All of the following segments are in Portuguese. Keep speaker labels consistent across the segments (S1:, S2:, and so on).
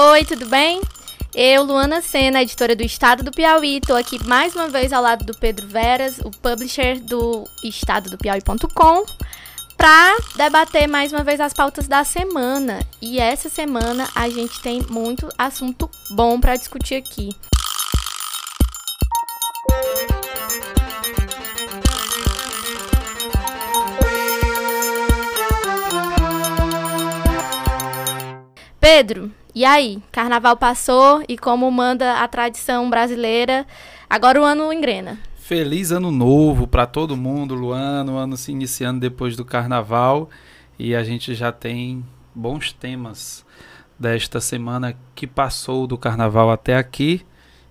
S1: Oi, tudo bem? Eu, Luana Sena, editora do Estado do Piauí, estou aqui mais uma vez ao lado do Pedro Veras, o publisher do Estado do Piauí.com, para debater mais uma vez as pautas da semana. E essa semana a gente tem muito assunto bom para discutir aqui. Pedro, e aí? Carnaval passou e como manda a tradição brasileira, agora o ano engrena.
S2: Feliz ano novo para todo mundo, Luano, ano se iniciando depois do carnaval e a gente já tem bons temas desta semana que passou do carnaval até aqui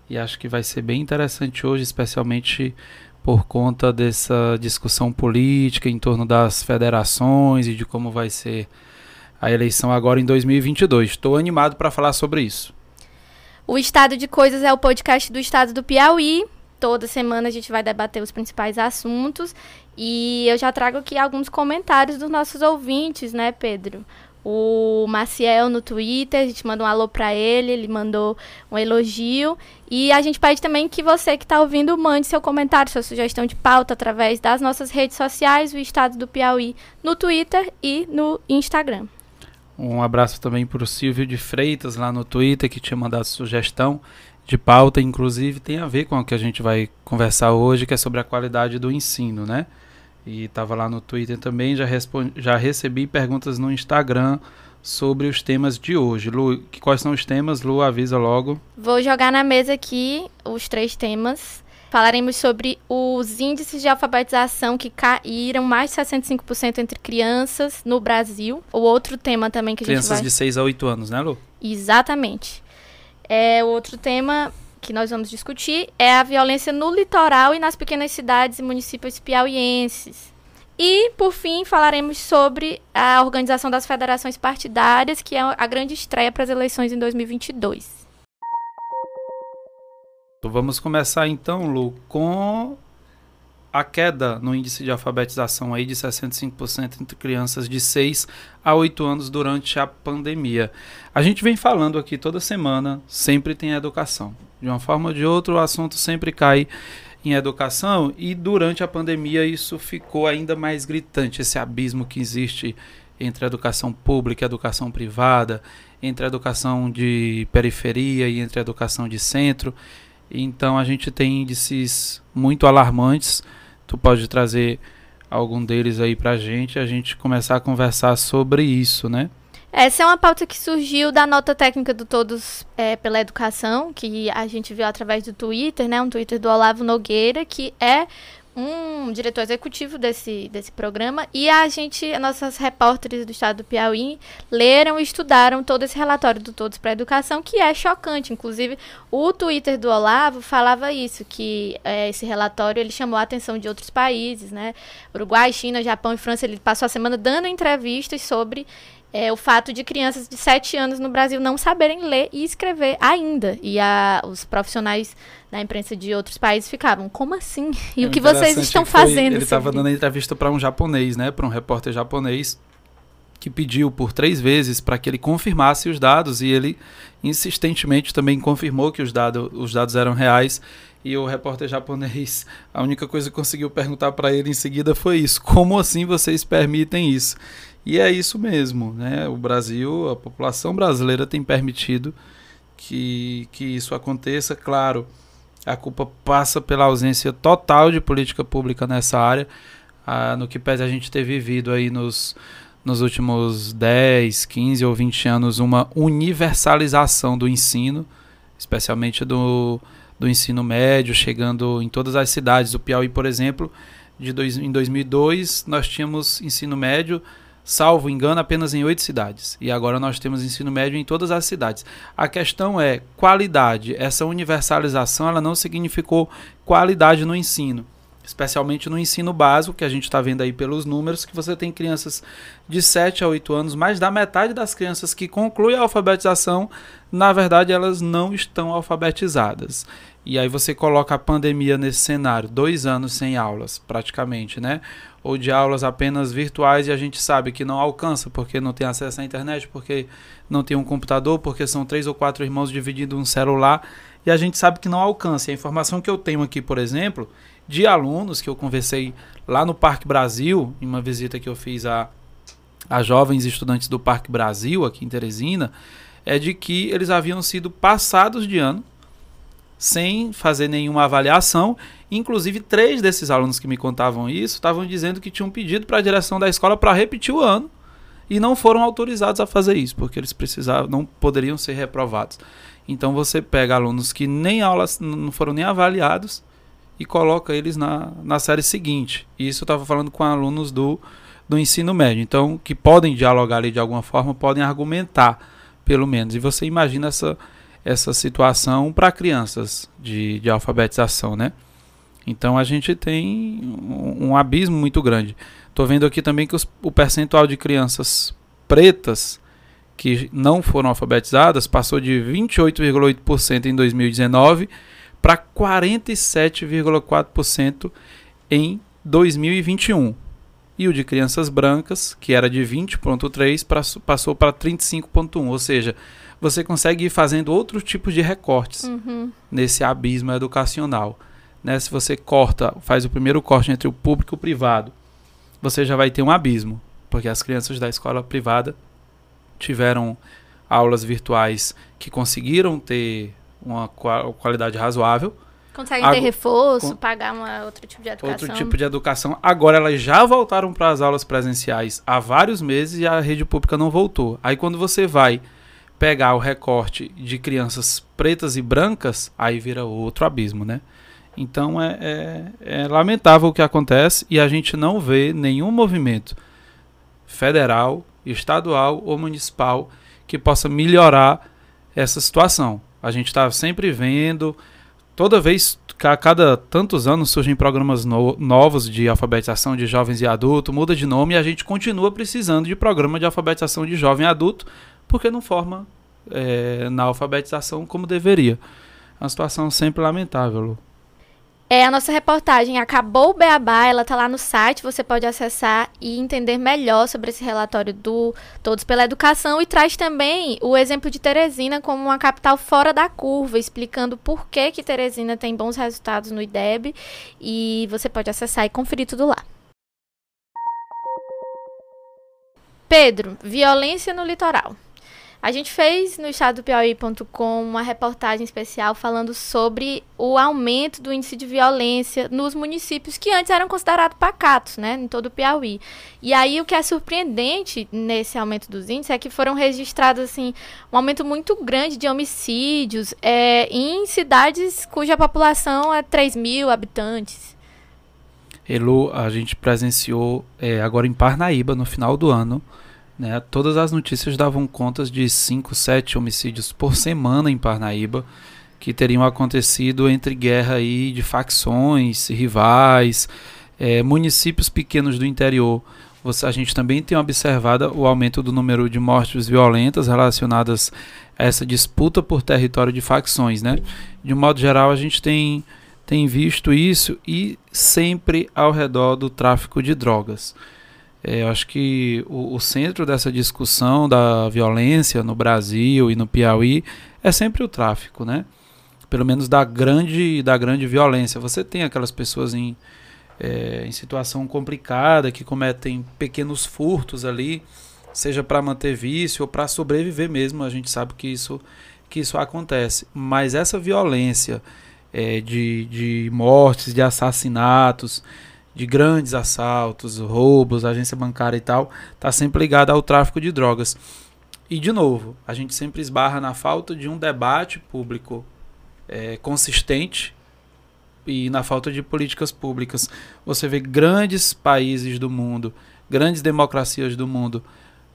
S2: e acho que vai ser bem interessante hoje, especialmente por conta dessa discussão política em torno das federações e de como vai ser a eleição agora em 2022. Estou animado para falar sobre isso.
S1: O Estado de Coisas é o podcast do Estado do Piauí. Toda semana a gente vai debater os principais assuntos e eu já trago aqui alguns comentários dos nossos ouvintes, né, Pedro? O Maciel no Twitter, a gente manda um alô para ele, ele mandou um elogio. E a gente pede também que você que está ouvindo mande seu comentário, sua sugestão de pauta através das nossas redes sociais, o Estado do Piauí, no Twitter e no Instagram.
S2: Um abraço também para o Silvio de Freitas lá no Twitter, que tinha mandado sugestão de pauta, inclusive tem a ver com o que a gente vai conversar hoje, que é sobre a qualidade do ensino, né? E estava lá no Twitter também, já, já recebi perguntas no Instagram sobre os temas de hoje. Lu, quais são os temas? Lu, avisa logo.
S1: Vou jogar na mesa aqui os três temas. Falaremos sobre os índices de alfabetização que caíram mais de 65% entre crianças no Brasil. O outro tema também que
S2: crianças
S1: a gente
S2: vai... de 6 a 8 anos, né, Lu?
S1: Exatamente. É, o outro tema que nós vamos discutir é a violência no litoral e nas pequenas cidades e municípios piauienses. E, por fim, falaremos sobre a organização das federações partidárias, que é a grande estreia para as eleições em 2022.
S2: Vamos começar então, Lu, com a queda no índice de alfabetização aí de 65% entre crianças de 6 a 8 anos durante a pandemia. A gente vem falando aqui toda semana, sempre tem educação. De uma forma ou de outra, o assunto sempre cai em educação e durante a pandemia isso ficou ainda mais gritante, esse abismo que existe entre a educação pública e a educação privada, entre a educação de periferia e entre a educação de centro. Então a gente tem índices muito alarmantes. Tu pode trazer algum deles aí pra gente, a gente começar a conversar sobre isso, né?
S1: Essa é uma pauta que surgiu da nota técnica do Todos é, pela Educação, que a gente viu através do Twitter, né? Um Twitter do Olavo Nogueira, que é um diretor executivo desse, desse programa e a gente, nossas repórteres do estado do Piauí, leram e estudaram todo esse relatório do Todos para a Educação, que é chocante. Inclusive, o Twitter do Olavo falava isso, que é, esse relatório ele chamou a atenção de outros países, né? Uruguai, China, Japão e França. Ele passou a semana dando entrevistas sobre é, o fato de crianças de 7 anos no Brasil não saberem ler e escrever ainda. E a, os profissionais da imprensa de outros países ficavam, como assim? E é o que vocês estão
S2: foi,
S1: fazendo?
S2: Ele estava dando entrevista para um japonês, né? Para um repórter japonês que pediu por três vezes para que ele confirmasse os dados e ele insistentemente também confirmou que os, dado, os dados eram reais e o repórter japonês a única coisa que conseguiu perguntar para ele em seguida foi isso como assim vocês permitem isso e é isso mesmo, né? O Brasil, a população brasileira tem permitido que, que isso aconteça. Claro, a culpa passa pela ausência total de política pública nessa área, ah, no que pese a gente ter vivido aí nos, nos últimos 10, 15 ou 20 anos uma universalização do ensino, especialmente do, do ensino médio, chegando em todas as cidades. O Piauí, por exemplo, de dois, em 2002 nós tínhamos ensino médio salvo engano, apenas em oito cidades. E agora nós temos ensino médio em todas as cidades. A questão é qualidade. Essa universalização ela não significou qualidade no ensino. Especialmente no ensino básico, que a gente está vendo aí pelos números, que você tem crianças de 7 a 8 anos, mais da metade das crianças que concluem a alfabetização, na verdade, elas não estão alfabetizadas. E aí você coloca a pandemia nesse cenário, dois anos sem aulas, praticamente, né? Ou de aulas apenas virtuais e a gente sabe que não alcança porque não tem acesso à internet, porque não tem um computador, porque são três ou quatro irmãos dividindo um celular e a gente sabe que não alcança. E a informação que eu tenho aqui, por exemplo, de alunos que eu conversei lá no Parque Brasil, em uma visita que eu fiz a, a jovens estudantes do Parque Brasil, aqui em Teresina, é de que eles haviam sido passados de ano sem fazer nenhuma avaliação. Inclusive, três desses alunos que me contavam isso estavam dizendo que tinham pedido para a direção da escola para repetir o ano e não foram autorizados a fazer isso, porque eles precisavam, não poderiam ser reprovados. Então você pega alunos que nem aulas não foram nem avaliados e coloca eles na, na série seguinte. E isso eu estava falando com alunos do, do ensino médio. Então, que podem dialogar ali de alguma forma, podem argumentar, pelo menos. E você imagina essa, essa situação para crianças de, de alfabetização, né? Então a gente tem um, um abismo muito grande. Estou vendo aqui também que os, o percentual de crianças pretas que não foram alfabetizadas passou de 28,8% em 2019 para 47,4% em 2021. E o de crianças brancas, que era de 20,3%, passou para 35,1%. Ou seja, você consegue ir fazendo outros tipos de recortes uhum. nesse abismo educacional. Né? Se você corta, faz o primeiro corte entre o público e o privado, você já vai ter um abismo, porque as crianças da escola privada tiveram aulas virtuais que conseguiram ter uma qualidade razoável.
S1: Conseguem ter reforço, pagar uma, outro tipo de educação.
S2: Outro tipo de educação. Agora elas já voltaram para as aulas presenciais há vários meses e a rede pública não voltou. Aí quando você vai pegar o recorte de crianças pretas e brancas, aí vira outro abismo, né? Então é, é, é lamentável o que acontece e a gente não vê nenhum movimento federal, estadual ou municipal que possa melhorar essa situação. A gente está sempre vendo, toda vez, a cada tantos anos surgem programas no, novos de alfabetização de jovens e adultos, muda de nome e a gente continua precisando de programa de alfabetização de jovem e adulto, porque não forma é, na alfabetização como deveria. É uma situação sempre lamentável, Lu.
S1: É, a nossa reportagem acabou o Beabá, ela está lá no site, você pode acessar e entender melhor sobre esse relatório do Todos pela Educação e traz também o exemplo de Teresina como uma capital fora da curva, explicando por que, que Teresina tem bons resultados no IDEB e você pode acessar e conferir tudo lá. Pedro, violência no litoral. A gente fez no estadopiauí.com uma reportagem especial falando sobre o aumento do índice de violência nos municípios que antes eram considerados pacatos, né, em todo o Piauí. E aí o que é surpreendente nesse aumento dos índices é que foram registrados assim um aumento muito grande de homicídios é, em cidades cuja população é 3 mil habitantes.
S2: Elu, a gente presenciou é, agora em Parnaíba no final do ano né? Todas as notícias davam contas de 5, 7 homicídios por semana em Parnaíba que teriam acontecido entre guerra aí de facções, rivais, é, municípios pequenos do interior. Você, a gente também tem observado o aumento do número de mortes violentas relacionadas a essa disputa por território de facções. Né? De um modo geral, a gente tem, tem visto isso e sempre ao redor do tráfico de drogas. É, eu acho que o, o, centro dessa discussão da violência no Brasil e no Piauí é sempre o tráfico, né? Pelo menos da grande, da grande violência. Você tem aquelas pessoas em, é, em situação complicada que cometem pequenos furtos ali, seja para manter vício ou para sobreviver mesmo. A gente sabe que isso, que isso acontece. Mas essa violência é, de, de mortes, de assassinatos, de grandes assaltos, roubos, agência bancária e tal, está sempre ligada ao tráfico de drogas. E, de novo, a gente sempre esbarra na falta de um debate público é, consistente e na falta de políticas públicas. Você vê grandes países do mundo, grandes democracias do mundo,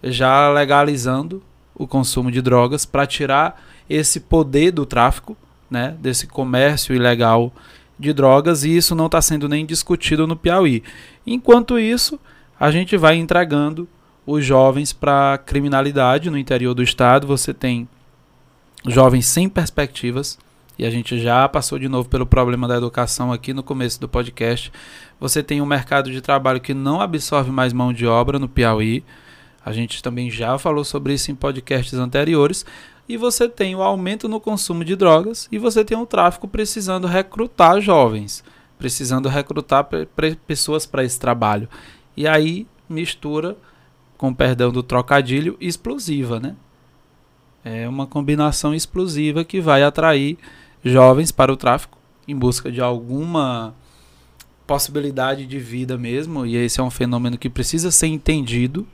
S2: já legalizando o consumo de drogas para tirar esse poder do tráfico, né, desse comércio ilegal de drogas e isso não está sendo nem discutido no Piauí. Enquanto isso, a gente vai entregando os jovens para criminalidade no interior do estado. Você tem jovens sem perspectivas, e a gente já passou de novo pelo problema da educação aqui no começo do podcast. Você tem um mercado de trabalho que não absorve mais mão de obra no Piauí. A gente também já falou sobre isso em podcasts anteriores. E você tem o aumento no consumo de drogas e você tem o tráfico precisando recrutar jovens, precisando recrutar pessoas para esse trabalho. E aí mistura, com perdão do trocadilho, explosiva, né? É uma combinação explosiva que vai atrair jovens para o tráfico em busca de alguma possibilidade de vida mesmo, e esse é um fenômeno que precisa ser entendido,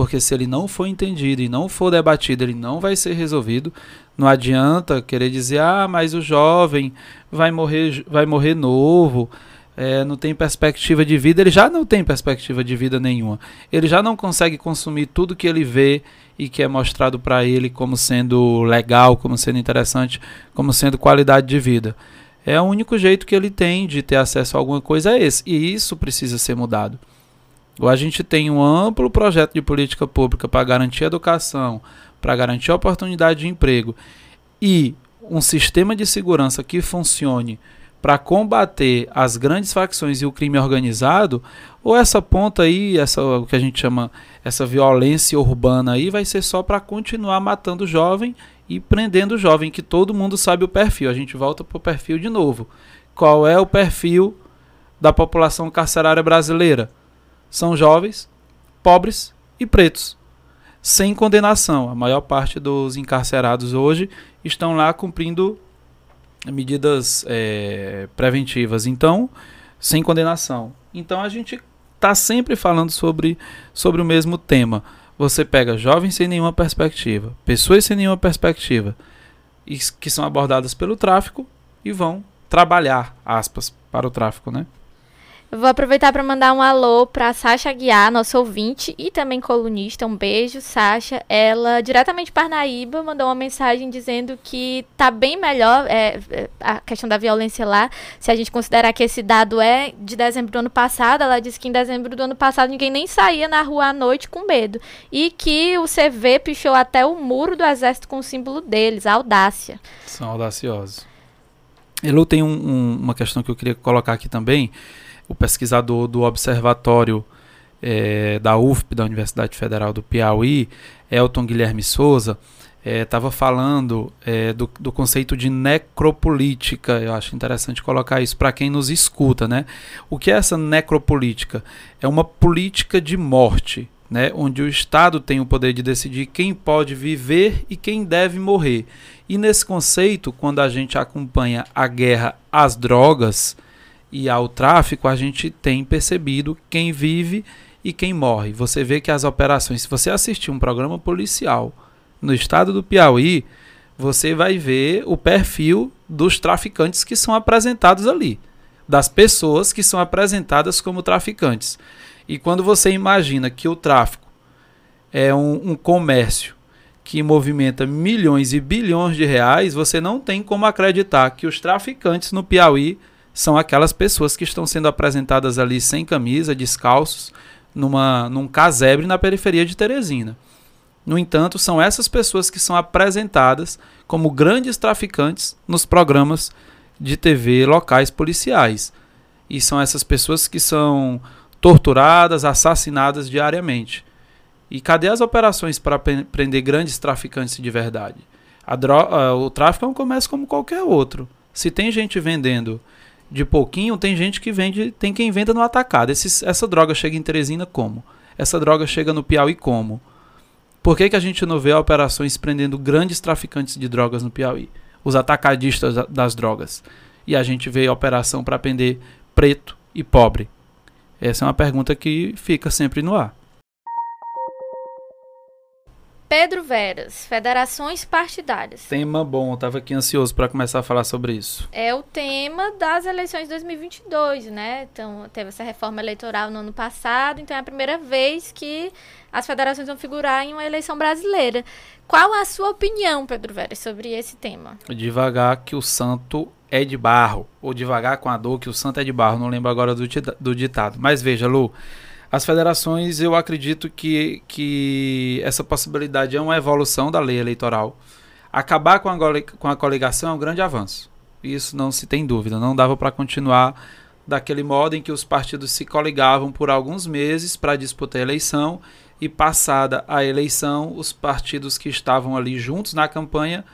S2: porque se ele não for entendido e não for debatido, ele não vai ser resolvido. Não adianta querer dizer: "Ah, mas o jovem vai morrer, vai morrer novo" é, não tem perspectiva de vida, ele já não tem perspectiva de vida nenhuma. Ele já não consegue consumir tudo que ele vê e que é mostrado para ele como sendo legal, como sendo interessante, como sendo qualidade de vida. É o único jeito que ele tem de ter acesso a alguma coisa é esse, e isso precisa ser mudado. Ou a gente tem um amplo projeto de política pública para garantir educação, para garantir oportunidade de emprego e um sistema de segurança que funcione para combater as grandes facções e o crime organizado, ou essa ponta aí, essa o que a gente chama essa violência urbana aí vai ser só para continuar matando o jovem e prendendo o jovem, que todo mundo sabe o perfil. A gente volta para o perfil de novo. Qual é o perfil da população carcerária brasileira? São jovens, pobres e pretos, sem condenação. A maior parte dos encarcerados hoje estão lá cumprindo medidas é, preventivas, então, sem condenação. Então a gente está sempre falando sobre, sobre o mesmo tema. Você pega jovens sem nenhuma perspectiva, pessoas sem nenhuma perspectiva, que são abordadas pelo tráfico e vão trabalhar, aspas, para o tráfico, né?
S1: Vou aproveitar para mandar um alô para Sasha Guiar, nossa ouvinte e também colunista. Um beijo, Sasha. Ela, diretamente de Parnaíba, mandou uma mensagem dizendo que tá bem melhor é, é, a questão da violência lá. Se a gente considerar que esse dado é de dezembro do ano passado, ela disse que em dezembro do ano passado ninguém nem saía na rua à noite com medo. E que o CV pichou até o muro do exército com o símbolo deles, a audácia.
S2: São audaciosos. Elu tem um, um, uma questão que eu queria colocar aqui também o pesquisador do Observatório é, da UFP, da Universidade Federal do Piauí, Elton Guilherme Souza, estava é, falando é, do, do, conceito de necropolítica. Eu acho interessante colocar isso para quem nos escuta. Né? O que é essa necropolítica? É uma política de morte, né? onde o Estado tem o poder de decidir quem pode viver e quem deve morrer. E nesse conceito, quando a gente acompanha a guerra às drogas, e ao tráfico, a gente tem percebido quem vive e quem morre. Você vê que as operações, se você assistir um programa policial no estado do Piauí, você vai ver o perfil dos traficantes que são apresentados ali, das pessoas que são apresentadas como traficantes. E quando você imagina que o tráfico é um, um comércio que movimenta milhões e bilhões de reais, você não tem como acreditar que os traficantes no Piauí são aquelas pessoas que estão sendo apresentadas ali sem camisa, descalços, numa, num casebre na periferia de Teresina. No entanto, são essas pessoas que são apresentadas como grandes traficantes nos programas de TV locais policiais. E são essas pessoas que são torturadas, assassinadas diariamente. E cadê as operações para prender grandes traficantes de verdade? o tráfico é um comércio como qualquer outro. Se tem gente vendendo de pouquinho, tem gente que vende, tem quem venda no atacado. Esse, essa droga chega em Teresina como? Essa droga chega no Piauí como? Por que, que a gente não vê operações prendendo grandes traficantes de drogas no Piauí? Os atacadistas das drogas. E a gente vê operação para prender preto e pobre. Essa é uma pergunta que fica sempre no ar.
S1: Pedro Veras, federações partidárias.
S2: Tema bom, estava aqui ansioso para começar a falar sobre isso.
S1: É o tema das eleições de 2022, né? Então, teve essa reforma eleitoral no ano passado, então é a primeira vez que as federações vão figurar em uma eleição brasileira. Qual a sua opinião, Pedro Veras, sobre esse tema?
S2: Devagar que o santo é de barro, ou devagar com a dor que o santo é de barro, não lembro agora do, do ditado. Mas veja, Lu, as federações, eu acredito que, que essa possibilidade é uma evolução da lei eleitoral. Acabar com a, com a coligação é um grande avanço. Isso não se tem dúvida. Não dava para continuar daquele modo em que os partidos se coligavam por alguns meses para disputar a eleição e passada a eleição, os partidos que estavam ali juntos na campanha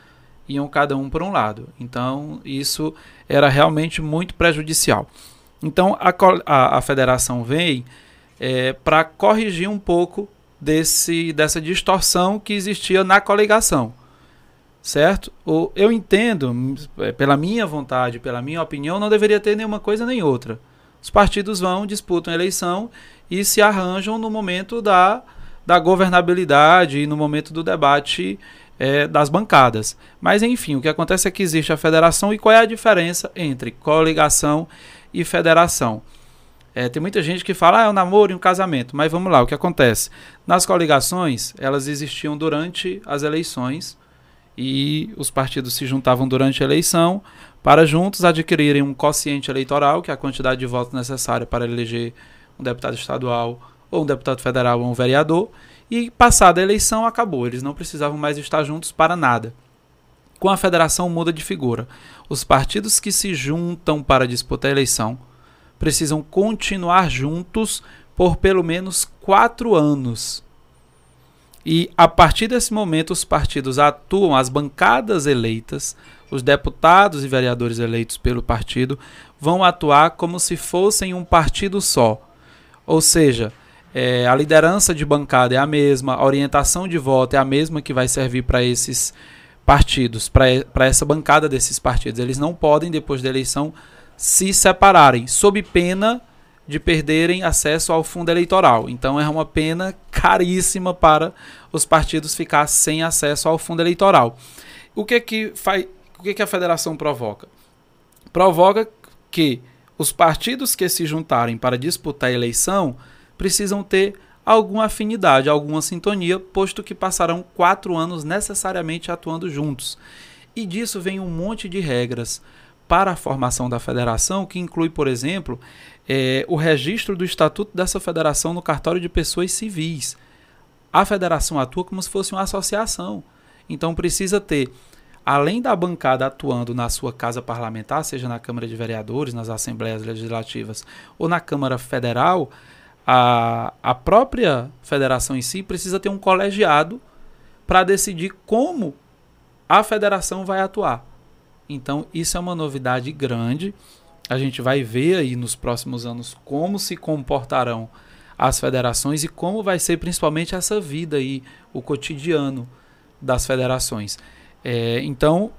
S2: iam cada um por um lado. Então, isso era realmente muito prejudicial. Então, a, a, a federação vem é, para corrigir um pouco desse, dessa distorção que existia na coligação. Certo? Eu entendo, é, pela minha vontade, pela minha opinião, não deveria ter nenhuma coisa nem outra. Os partidos vão, disputam a eleição e se arranjam no momento da, da governabilidade e no momento do debate é, das bancadas. Mas enfim, o que acontece é que existe a federação e qual é a diferença entre coligação e federação? É, tem muita gente que fala, ah, é um namoro e um casamento. Mas vamos lá, o que acontece? Nas coligações, elas existiam durante as eleições e os partidos se juntavam durante a eleição para juntos adquirirem um quociente eleitoral, que é a quantidade de votos necessária para eleger um deputado estadual ou um deputado federal ou um vereador. E passada a eleição, acabou. Eles não precisavam mais estar juntos para nada. Com a federação muda de figura. Os partidos que se juntam para disputar a eleição precisam continuar juntos por pelo menos quatro anos. E a partir desse momento, os partidos atuam, as bancadas eleitas, os deputados e vereadores eleitos pelo partido, vão atuar como se fossem um partido só. Ou seja, é, a liderança de bancada é a mesma, a orientação de voto é a mesma que vai servir para esses partidos, para essa bancada desses partidos. Eles não podem, depois da eleição, se separarem, sob pena de perderem acesso ao fundo eleitoral. Então é uma pena caríssima para os partidos ficar sem acesso ao fundo eleitoral. O que que faz, o que que a federação provoca? Provoca que os partidos que se juntarem para disputar a eleição precisam ter alguma afinidade, alguma sintonia, posto que passarão quatro anos necessariamente atuando juntos. E disso vem um monte de regras para a formação da federação, que inclui, por exemplo, é, o registro do estatuto dessa federação no cartório de pessoas civis. A federação atua como se fosse uma associação. Então precisa ter, além da bancada atuando na sua casa parlamentar, seja na Câmara de Vereadores, nas Assembleias Legislativas ou na Câmara Federal, a, a própria federação em si precisa ter um colegiado para decidir como a federação vai atuar. Então, isso é uma novidade grande. A gente vai ver aí nos próximos anos como se comportarão as federações e como vai ser principalmente essa vida aí, o cotidiano das federações. É, então,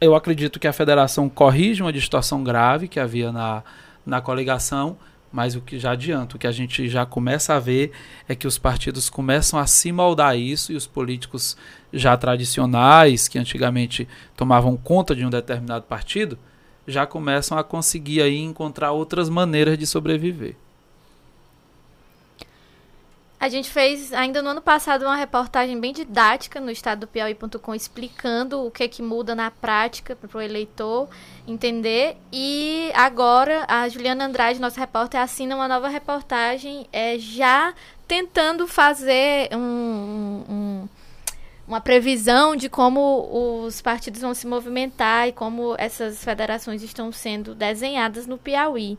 S2: eu acredito que a federação corrige uma distorção grave que havia na, na coligação mas o que já adianto, o que a gente já começa a ver é que os partidos começam a se moldar isso e os políticos já tradicionais, que antigamente tomavam conta de um determinado partido, já começam a conseguir aí encontrar outras maneiras de sobreviver.
S1: A gente fez ainda no ano passado uma reportagem bem didática no estado do Piauí.com explicando o que que muda na prática para o eleitor entender. E agora a Juliana Andrade, nossa repórter, assina uma nova reportagem é, já tentando fazer um, um, uma previsão de como os partidos vão se movimentar e como essas federações estão sendo desenhadas no Piauí.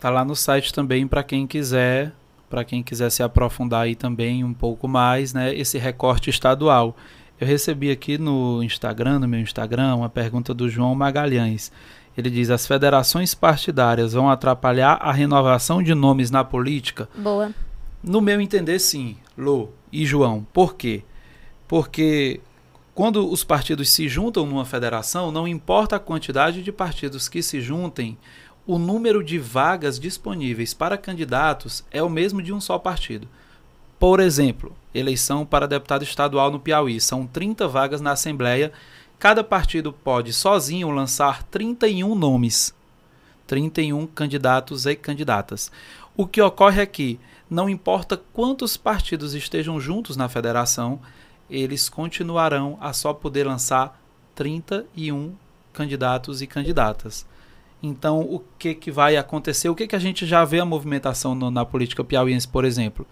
S2: Tá lá no site também para quem quiser para quem quiser se aprofundar aí também um pouco mais, né, esse recorte estadual. Eu recebi aqui no Instagram, no meu Instagram, uma pergunta do João Magalhães. Ele diz: as federações partidárias vão atrapalhar a renovação de nomes na política?
S1: Boa.
S2: No meu entender, sim, Lô e João. Por quê? Porque quando os partidos se juntam numa federação, não importa a quantidade de partidos que se juntem, o número de vagas disponíveis para candidatos é o mesmo de um só partido. Por exemplo, eleição para deputado estadual no Piauí. São 30 vagas na Assembleia. Cada partido pode sozinho lançar 31 nomes. 31 candidatos e candidatas. O que ocorre que, não importa quantos partidos estejam juntos na federação, eles continuarão a só poder lançar 31 candidatos e candidatas. Então, o que, que vai acontecer? O que, que a gente já vê a movimentação no, na política piauiense, por exemplo?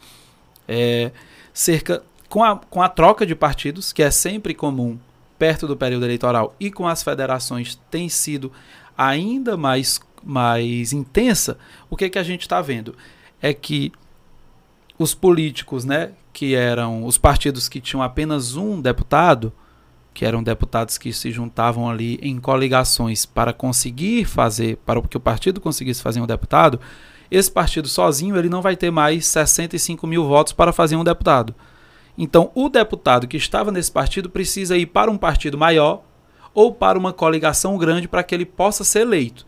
S2: É, cerca com a, com a troca de partidos, que é sempre comum perto do período eleitoral, e com as federações tem sido ainda mais, mais intensa, o que, que a gente está vendo? É que os políticos, né, que eram os partidos que tinham apenas um deputado, que eram deputados que se juntavam ali em coligações para conseguir fazer, para que o partido conseguisse fazer um deputado, esse partido sozinho ele não vai ter mais 65 mil votos para fazer um deputado. Então, o deputado que estava nesse partido precisa ir para um partido maior ou para uma coligação grande para que ele possa ser eleito.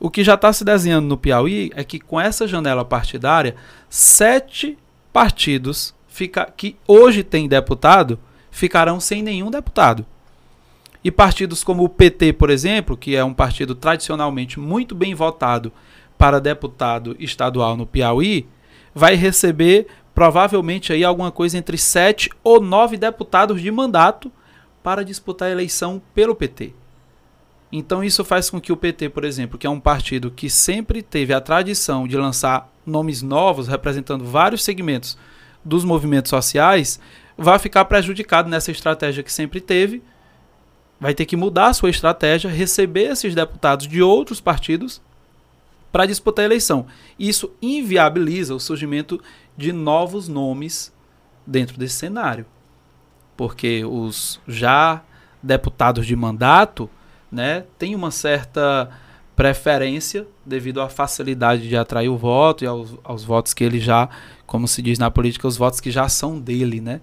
S2: O que já está se desenhando no Piauí é que com essa janela partidária, sete partidos fica, que hoje têm deputado ficarão sem nenhum deputado. E partidos como o PT, por exemplo, que é um partido tradicionalmente muito bem votado para deputado estadual no Piauí, vai receber provavelmente aí alguma coisa entre sete ou nove deputados de mandato para disputar a eleição pelo PT. Então isso faz com que o PT, por exemplo, que é um partido que sempre teve a tradição de lançar nomes novos representando vários segmentos dos movimentos sociais, vai ficar prejudicado nessa estratégia que sempre teve, vai ter que mudar a sua estratégia, receber esses deputados de outros partidos para disputar a eleição. Isso inviabiliza o surgimento de novos nomes dentro desse cenário. Porque os já deputados de mandato né, têm uma certa preferência devido à facilidade de atrair o voto e aos, aos votos que ele já, como se diz na política, os votos que já são dele, né?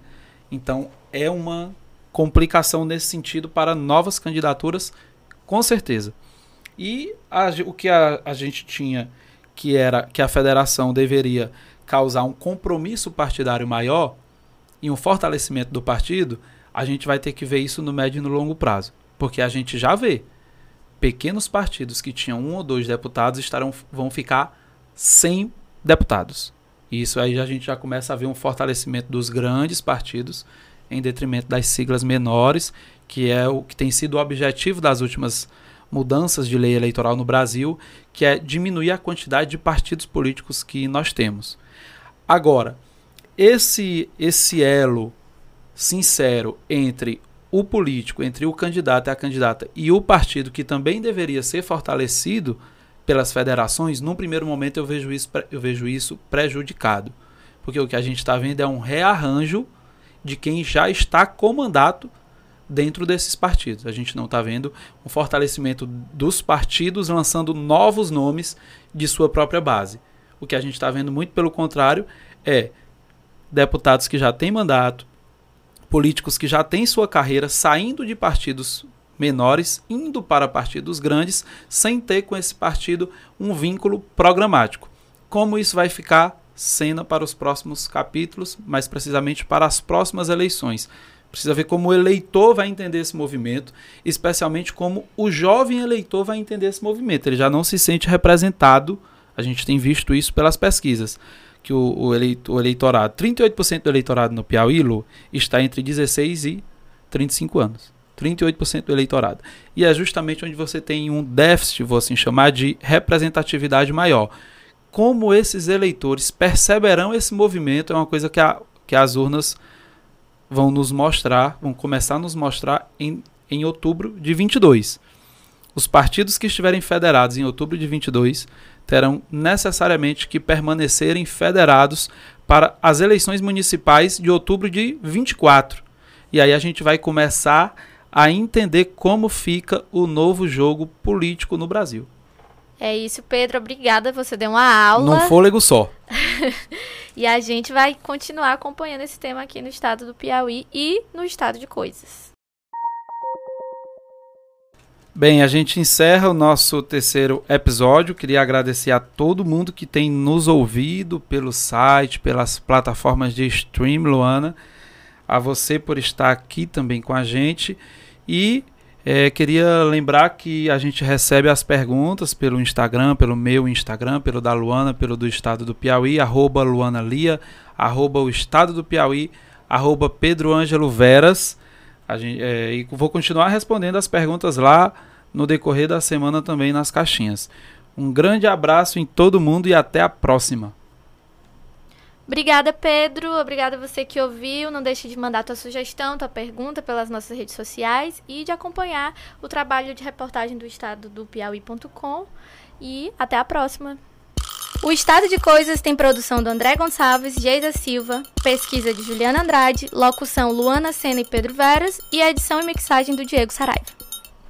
S2: Então, é uma complicação nesse sentido para novas candidaturas, com certeza. E a, o que a, a gente tinha, que era que a federação deveria causar um compromisso partidário maior e um fortalecimento do partido, a gente vai ter que ver isso no médio e no longo prazo. Porque a gente já vê pequenos partidos que tinham um ou dois deputados estarão, vão ficar sem deputados. Isso aí a gente já começa a ver um fortalecimento dos grandes partidos em detrimento das siglas menores, que é o que tem sido o objetivo das últimas mudanças de lei eleitoral no Brasil, que é diminuir a quantidade de partidos políticos que nós temos. Agora, esse esse elo sincero entre o político, entre o candidato e a candidata e o partido que também deveria ser fortalecido, pelas federações, num primeiro momento eu vejo isso, eu vejo isso prejudicado. Porque o que a gente está vendo é um rearranjo de quem já está com mandato dentro desses partidos. A gente não está vendo um fortalecimento dos partidos lançando novos nomes de sua própria base. O que a gente está vendo, muito pelo contrário, é deputados que já têm mandato, políticos que já têm sua carreira saindo de partidos menores indo para partidos grandes sem ter com esse partido um vínculo programático. Como isso vai ficar cena para os próximos capítulos, mais precisamente para as próximas eleições. Precisa ver como o eleitor vai entender esse movimento, especialmente como o jovem eleitor vai entender esse movimento. Ele já não se sente representado, a gente tem visto isso pelas pesquisas, que o, o, eleito, o eleitorado, 38% do eleitorado no Piauí, Lu, está entre 16 e 35 anos. 38% do eleitorado. E é justamente onde você tem um déficit, vou assim chamar, de representatividade maior. Como esses eleitores perceberão esse movimento é uma coisa que, a, que as urnas vão nos mostrar, vão começar a nos mostrar em, em outubro de 22. Os partidos que estiverem federados em outubro de 22 terão necessariamente que permanecerem federados para as eleições municipais de outubro de 24. E aí a gente vai começar a entender como fica o novo jogo político no Brasil.
S1: É isso, Pedro. Obrigada. Você deu uma aula.
S2: Num fôlego só.
S1: e a gente vai continuar acompanhando esse tema aqui no estado do Piauí e no estado de coisas.
S2: Bem, a gente encerra o nosso terceiro episódio. Queria agradecer a todo mundo que tem nos ouvido pelo site, pelas plataformas de stream, Luana. A você por estar aqui também com a gente. E é, queria lembrar que a gente recebe as perguntas pelo Instagram, pelo meu Instagram, pelo da Luana, pelo do Estado do Piauí, arroba Luana Lia, arroba o Estado do Piauí, arroba Pedro Ângelo Veras. Gente, é, e vou continuar respondendo as perguntas lá no decorrer da semana também nas caixinhas. Um grande abraço em todo mundo e até a próxima.
S1: Obrigada, Pedro. Obrigada a você que ouviu. Não deixe de mandar tua sugestão, tua pergunta pelas nossas redes sociais e de acompanhar o trabalho de reportagem do estado do Piauí.com. E até a próxima. O Estado de Coisas tem produção do André Gonçalves, Geida Silva, pesquisa de Juliana Andrade, locução Luana Sena e Pedro Veras e a edição e mixagem do Diego Saraiva.